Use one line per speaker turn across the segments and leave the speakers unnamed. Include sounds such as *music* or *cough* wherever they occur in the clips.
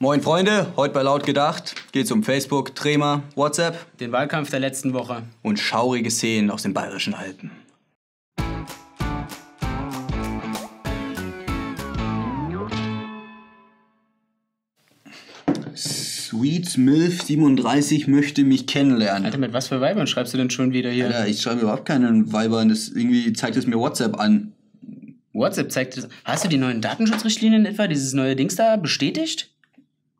Moin Freunde, heute bei Laut gedacht geht's um Facebook, Trema, WhatsApp
Den Wahlkampf der letzten Woche.
und schaurige Szenen aus den bayerischen Alpen. Sweet Milf 37 möchte mich kennenlernen.
Alter, mit was für Weibern schreibst du denn schon wieder hier?
Ja, ich schreibe überhaupt keinen Weibern, das irgendwie zeigt es mir WhatsApp an.
WhatsApp zeigt das. Hast du die neuen Datenschutzrichtlinien etwa, dieses neue Dings da, bestätigt?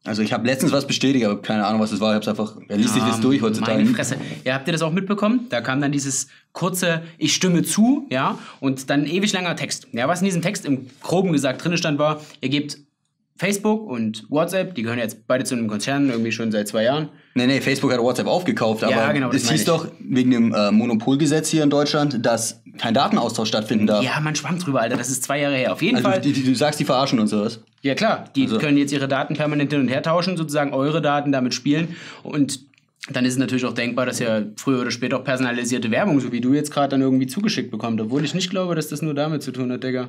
Also ich habe letztens was bestätigt, aber keine Ahnung, was das war. Ich hab's einfach, wer liest sich das
Ah,
durch heutzutage?
Meine Fresse. Ja, habt ihr das auch mitbekommen? Da kam dann dieses kurze Ich stimme zu, ja, und dann ewig langer Text. Ja, was in diesem Text im Groben gesagt drin stand, war, ihr gebt Facebook und WhatsApp, die gehören jetzt beide zu einem Konzern, irgendwie schon seit zwei Jahren.
Nee, nee, Facebook hat WhatsApp aufgekauft, aber
Ja, genau,
es hieß
ich.
doch wegen dem äh, Monopolgesetz hier in Deutschland, dass kein Datenaustausch stattfinden darf.
Ja, man schwamm drüber, Alter, das ist zwei Jahre her. Auf jeden
Also
Fall.
die, die, du sagst, die verarschen uns sowas.
Ja klar, die
Also-
können jetzt ihre Daten permanent hin und her tauschen, sozusagen eure Daten damit spielen und dann ist es natürlich auch denkbar, dass ja früher oder später auch personalisierte Werbung, so wie du jetzt gerade dann irgendwie zugeschickt bekommt, obwohl ich nicht glaube, dass das nur damit zu tun hat, Digga.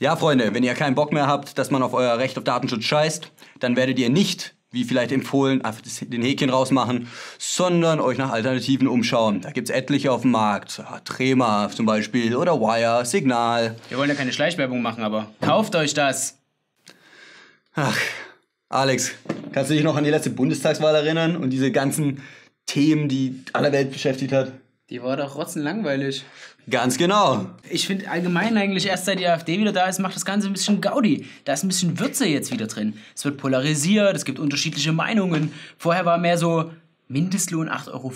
Ja, Freunde, wenn ihr keinen Bock mehr habt, dass man auf euer Recht auf Datenschutz scheißt, dann werdet ihr nicht, wie vielleicht empfohlen, einfach den Häkchen rausmachen, sondern euch nach Alternativen umschauen. Da gibt's etliche auf dem Markt. Ja, Trema zum Beispiel oder Wire, Signal.
Wir wollen ja keine Schleichwerbung machen, aber kauft euch das.
Ach, Alex, kannst du dich noch an die letzte Bundestagswahl erinnern und diese ganzen Themen, die aller Welt beschäftigt hat?
Die war doch rotzenlangweilig.
Ganz genau.
Ich finde allgemein eigentlich erst seit die AfD wieder da ist, macht das Ganze ein bisschen Gaudi. Da ist ein bisschen Würze jetzt wieder drin. Es wird polarisiert, es gibt unterschiedliche Meinungen. Vorher war mehr so Mindestlohn 8,50 Euro,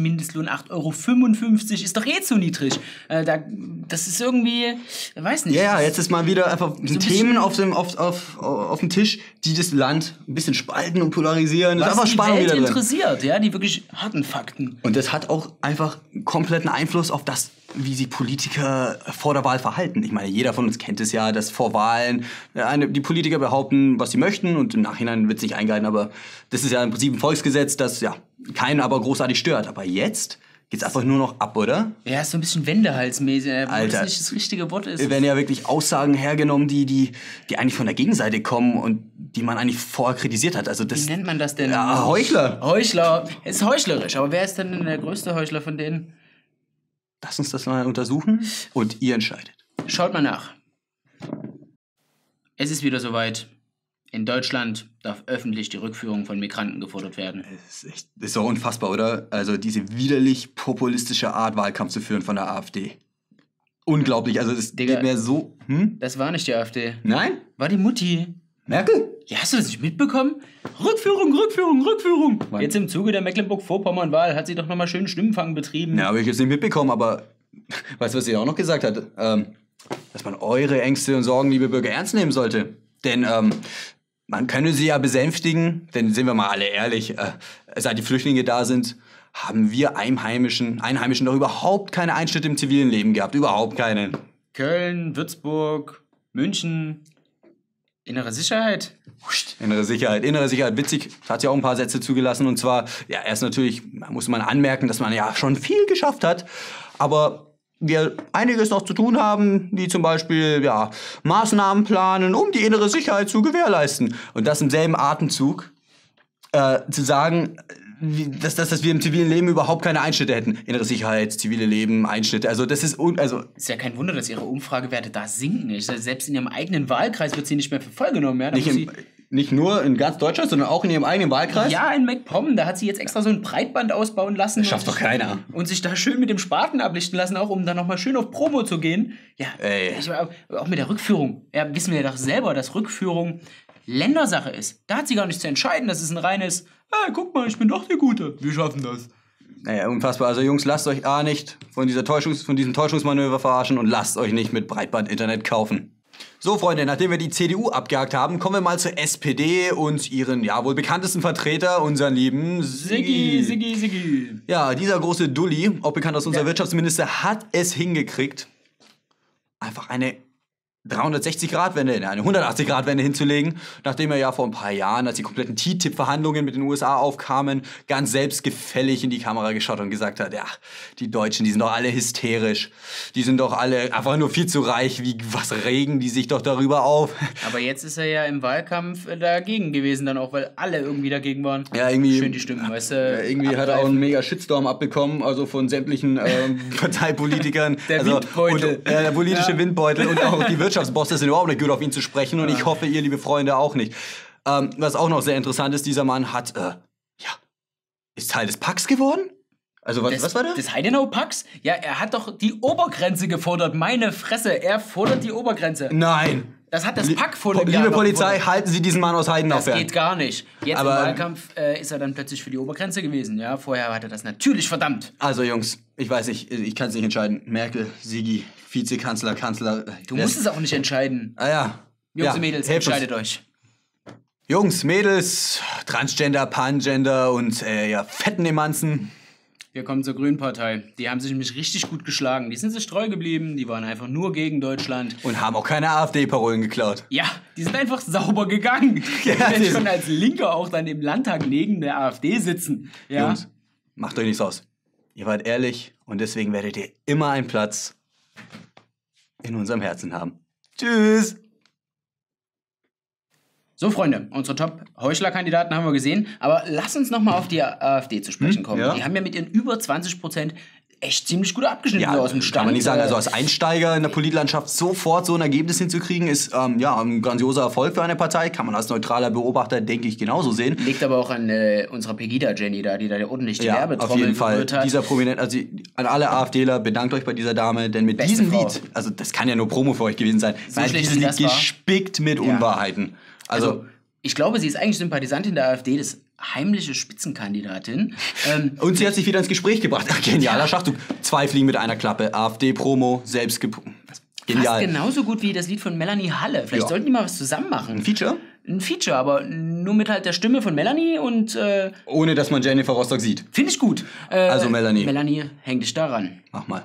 Mindestlohn 8,55 Euro, ist doch eh zu niedrig. Äh, da, das ist irgendwie, weiß nicht.
Ja, ja, jetzt ist mal wieder einfach
ein
Themen auf dem, auf, auf, auf dem Tisch, die das Land ein bisschen spalten und polarisieren. Das ist
was
einfach
die Welt interessiert, ja, die wirklich harten Fakten.
Und das hat auch einfach einen kompletten Einfluss auf das, wie sich Politiker vor der Wahl verhalten. Ich meine, jeder von uns kennt es ja, dass vor Wahlen äh, eine, die Politiker behaupten, was sie möchten und im Nachhinein wird es nicht eingehalten. Aber das ist ja im Prinzip ein Volksgesetz, das ja keinen aber großartig stört. Aber jetzt geht's einfach nur noch ab, oder?
Ja, ist so ein bisschen Wendehalsmäßig, äh,
Alter.
das nicht das richtige Wort ist.
Es werden ja wirklich Aussagen hergenommen, die, die, die eigentlich von der Gegenseite kommen und die man eigentlich vorher kritisiert hat. Also
Wie
das,
nennt man das denn?
Ja, Heuchler.
Heuchler. Ist heuchlerisch. Aber wer ist denn der größte Heuchler von denen?
Lass uns das mal untersuchen und ihr entscheidet.
Schaut mal nach. Es ist wieder soweit. In Deutschland darf öffentlich die Rückführung von Migranten gefordert werden.
Das ist, echt, das ist doch unfassbar, oder? Also diese widerlich populistische Art, Wahlkampf zu führen von der AfD. Unglaublich, also das
Digga.
geht mir so... Hm?
Das war nicht die AfD.
Nein?
War die Mutti.
Merkel?
Ja, hast du das nicht mitbekommen? Rückführung, Rückführung, Rückführung.
Wann?
Jetzt im Zuge der Mecklenburg-Vorpommern-Wahl hat sie doch nochmal schön Stimmenfang betrieben.
Ja, habe ich jetzt nicht mitbekommen, aber *laughs* weißt du, was sie auch noch gesagt hat? Ähm, dass man eure Ängste und Sorgen, liebe Bürger, ernst nehmen sollte. Denn ähm, man könne sie ja besänftigen, denn sind wir mal alle ehrlich, äh, seit die Flüchtlinge da sind, haben wir Einheimischen, Einheimischen doch überhaupt keine Einschnitte im zivilen Leben gehabt. Überhaupt keine.
Köln, Würzburg, München. Innere Sicherheit?
Innere Sicherheit, innere Sicherheit, witzig, hat sie auch ein paar Sätze zugelassen und zwar, ja, erst natürlich muss man anmerken, dass man ja schon viel geschafft hat, aber wir einiges noch zu tun haben, wie zum Beispiel, ja, Maßnahmen planen, um die innere Sicherheit zu gewährleisten. Und das im selben Atemzug äh, zu sagen, wie, dass, dass, dass wir im zivilen Leben überhaupt keine Einschnitte hätten. Innere Sicherheit, zivile Leben, Einschnitte, also das ist, un also
Ist ja kein Wunder, dass ihre Umfragewerte da sinken. Ich Selbst in ihrem eigenen Wahlkreis wird sie nicht mehr für voll genommen. Ja?
Nicht, im, nicht nur in ganz Deutschland, sondern auch in ihrem eigenen Wahlkreis.
ja, in MacPom, da hat sie jetzt extra so ein Breitband ausbauen lassen.
Das schafft doch keiner.
Und sich da schön mit dem Spaten ablichten lassen, auch um dann nochmal schön auf Promo zu gehen. Ja, ich, auch auch mit der Rückführung. Ja, wissen wir ja doch selber, dass Rückführung Ländersache ist. Da hat sie gar nicht zu entscheiden. Das ist ein reines, hey, guck mal, ich bin doch der Gute. Wir schaffen das.
Naja, unfassbar. Also Jungs, lasst euch A nicht von, dieser Täuschungs von diesem Täuschungsmanöver verarschen und lasst euch nicht mit Breitband-Internet kaufen. So, Freunde, nachdem wir die CDU abgehakt haben, kommen wir mal zur SPD und ihren, ja, wohl bekanntesten Vertreter, unseren lieben Siggi.
Siggi, Siggi.
Ja, dieser große Dulli, auch bekannt als unser Wirtschaftsminister, hat es hingekriegt, einfach eine 360-Grad-Wende, eine 180-Grad-Wende hinzulegen, nachdem er ja vor ein paar Jahren, als die kompletten TTIP-Verhandlungen mit den USA aufkamen, ganz selbstgefällig in die Kamera geschaut und gesagt hat, ja, die Deutschen, die sind doch alle hysterisch, die sind doch alle einfach nur viel zu reich, wie was regen die sich doch darüber auf.
Aber jetzt ist er ja im Wahlkampf äh, dagegen gewesen dann auch, weil alle irgendwie dagegen waren.
Ja, irgendwie.
Schön die Stimmen, weißt du.
Ja, irgendwie hat er auch einen mega Shitstorm abbekommen, also von sämtlichen ähm, *laughs* Parteipolitikern.
Der
also,
Windbeutel.
Und, äh, der politische
Ja.
Windbeutel und auch die *laughs* Wirtschaftsbosse sind überhaupt nicht gut auf ihn zu sprechen und ich hoffe, ihr, liebe Freunde, auch nicht. Ähm, was auch noch sehr interessant ist, dieser Mann hat, äh, ja, ist Teil des Packs geworden? Also, was,
Das,
was war das?
Das Heidenau-Pax? Ja, er hat doch die Obergrenze gefordert. Meine Fresse, er fordert die Obergrenze.
Nein!
Das hat das Pack vor Jahr
Liebe
noch
Polizei,
gefordert.
halten Sie diesen Mann aus Heidenau
Das
fern.
geht gar nicht. Jetzt
Aber-
im Wahlkampf äh, ist er dann plötzlich für die Obergrenze gewesen. Ja, vorher hat er das natürlich verdammt.
Also, Jungs, ich weiß nicht, ich kann es nicht entscheiden. Merkel, Sigi, Vizekanzler, Kanzler.
Du musst es auch nicht entscheiden.
Ah ja.
Jungs
ja,
und Mädels,
helft uns.
entscheidet euch.
Jungs, Mädels, Transgender, Pangender und äh, ja, fetten Emanzen.
Wir kommen zur Grünen Partei. Die haben sich nämlich richtig gut geschlagen. Die sind sich treu geblieben. Die waren einfach nur gegen Deutschland.
Und haben auch keine AfD-Parolen geklaut.
Ja, die sind einfach sauber gegangen. *laughs*
Ja, die-
schon als Linker auch dann im Landtag neben der AfD sitzen. Ja.
Jungs, macht euch nichts aus. Ihr wart ehrlich und deswegen werdet ihr immer einen Platz in unserem Herzen haben. Tschüss!
So, Freunde, unsere Top-Heuchler-Kandidaten haben wir gesehen. Aber lass uns nochmal auf die AfD zu sprechen kommen.
Hm, ja.
Die haben ja mit ihren über 20 Prozent echt ziemlich gut abgeschnitten
Ja,
so aus dem Stand.
kann man nicht sagen.
Äh,
Also als Einsteiger in der Politlandschaft sofort so ein Ergebnis hinzukriegen, ist ähm, ja ein grandioser Erfolg für eine Partei. Kann man als neutraler Beobachter, denke ich, genauso sehen.
Liegt aber auch an äh, unserer Pegida-Jenny da, die da ordentlich die
Ja,
Werbetrommel
auf jeden Fall.
hat.
Dieser Prominent, also an alle AfDler, bedankt euch bei dieser Dame, denn mit
Beste
diesem
Frau.
Lied, also das kann ja nur Promo für euch gewesen sein,
schlecht
dieses Lied gespickt mit Unwahrheiten. Also,
also, ich glaube, sie ist eigentlich Sympathisantin der AfD, das heimliche Spitzenkandidatin. *laughs* ähm,
und sie hat sich wieder ins Gespräch gebracht. Ach, genialer Schachzug. Zwei Fliegen mit einer Klappe. AfD-Promo, selbst gep
Fast
Genial.
genauso gut wie das Lied von Melanie Halle. Vielleicht
Ja.
sollten die mal was zusammen machen.
Feature?
Ein Feature, aber nur mit halt der Stimme von Melanie und äh,
Ohne dass man Jennifer Rostock sieht.
finde ich gut. Äh,
Also Melanie.
Melanie, häng dich daran.
Mach mal.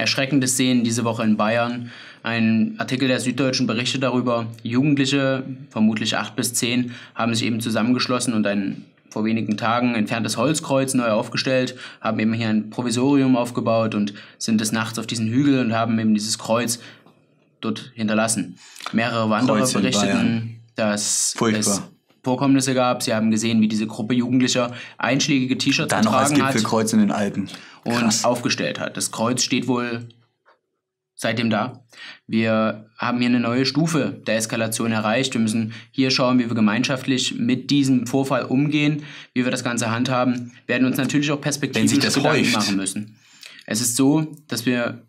Erschreckende Szenen diese Woche in Bayern. Ein Artikel der Süddeutschen berichtet darüber. Jugendliche, vermutlich acht bis zehn, haben sich eben zusammengeschlossen und ein vor wenigen Tagen entferntes Holzkreuz neu aufgestellt, haben eben hier ein Provisorium aufgebaut und sind des Nachts auf diesen Hügel und haben eben dieses Kreuz dort hinterlassen. Mehrere Wanderer berichteten, dass
Furchtbar.
es Vorkommnisse gab. Sie haben gesehen, wie diese Gruppe Jugendlicher einschlägige T-Shirts
Dann noch als
getragen hat
Gipfelkreuz in den Alpen.
und
Krass.
aufgestellt hat. Das Kreuz steht wohl seitdem da. Wir haben hier eine neue Stufe der Eskalation erreicht. Wir müssen hier schauen, wie wir gemeinschaftlich mit diesem Vorfall umgehen, wie wir das Ganze handhaben. Wir werden uns natürlich auch perspektivisch Gedanken machen müssen. Es ist so, dass wir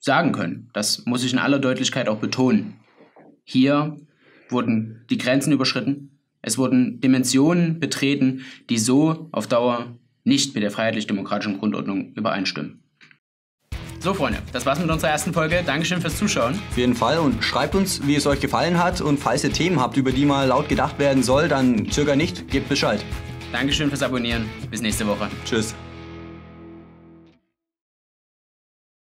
sagen können, das muss ich in aller Deutlichkeit auch betonen. Hier wurden die Grenzen überschritten. Es wurden Dimensionen betreten, die so auf Dauer nicht mit der freiheitlich-demokratischen Grundordnung übereinstimmen. So, Freunde, das war's mit unserer ersten Folge. Dankeschön fürs Zuschauen.
Auf jeden Fall und schreibt uns, wie es euch gefallen hat und falls ihr Themen habt, über die mal laut gedacht werden soll, dann zöger nicht, gebt Bescheid.
Dankeschön fürs Abonnieren. Bis nächste Woche.
Tschüss.